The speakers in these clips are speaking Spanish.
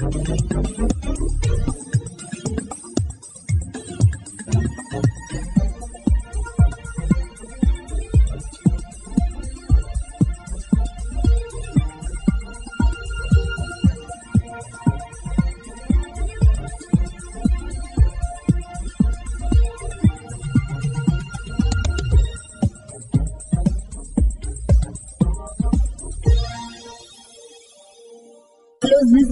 Los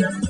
Los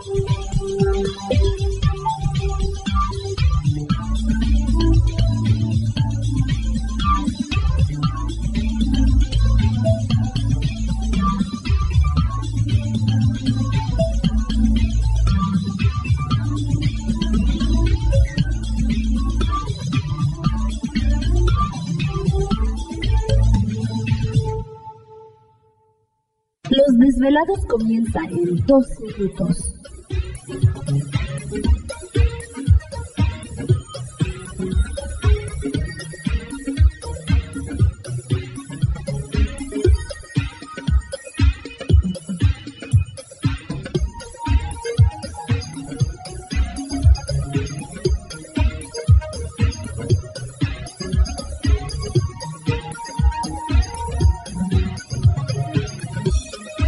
Desvelados comienza en 2 minutos.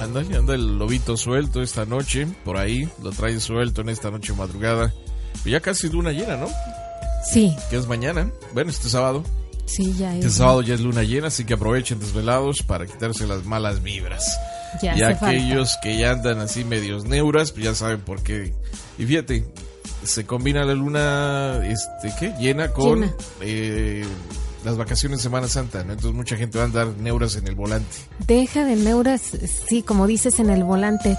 Anda, anda el lobito suelto esta noche, por ahí, lo traen suelto en esta noche madrugada. Ya casi luna llena, ¿no? Sí. Que es mañana, bueno, este sábado. Sí, ya es. Este sábado ya es luna llena, así que aprovechen desvelados para quitarse las malas vibras. Ya y aquellos que ya andan así medios neuras, pues ya saben por qué. Y fíjate, se combina la luna, este, ¿qué? Llena con Llena. eh, las vacaciones de Semana Santa, ¿no? Entonces mucha gente va a andar neuras en el volante. Deja de neuras, sí, como dices en el volante.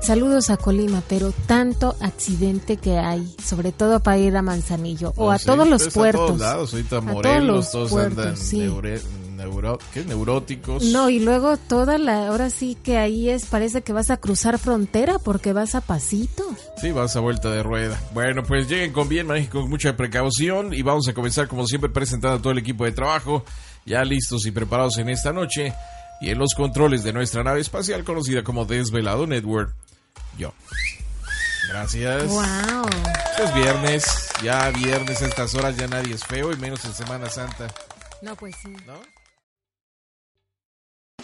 Saludos a Colima, pero tanto accidente que hay, sobre todo para ir a Manzanillo o No a todos los pues, puertos. A todos lados, ahorita todos los todos, puertos, andan sí. neure- neuro- ¿qué? neuróticos. No, y luego toda la, ahora sí que ahí es, parece que vas a cruzar frontera porque vas a pasito. Sí, vas a vuelta de rueda. Bueno, pues lleguen con bien, manejen con mucha precaución y vamos a comenzar como siempre presentando a todo el equipo de trabajo, ya listos y preparados en esta noche y en los controles de nuestra nave espacial conocida como Desvelado Network. Yo. Gracias. Wow. Es viernes, ya viernes a estas horas ya nadie es feo y menos en Semana Santa, No, pues sí. ¿no?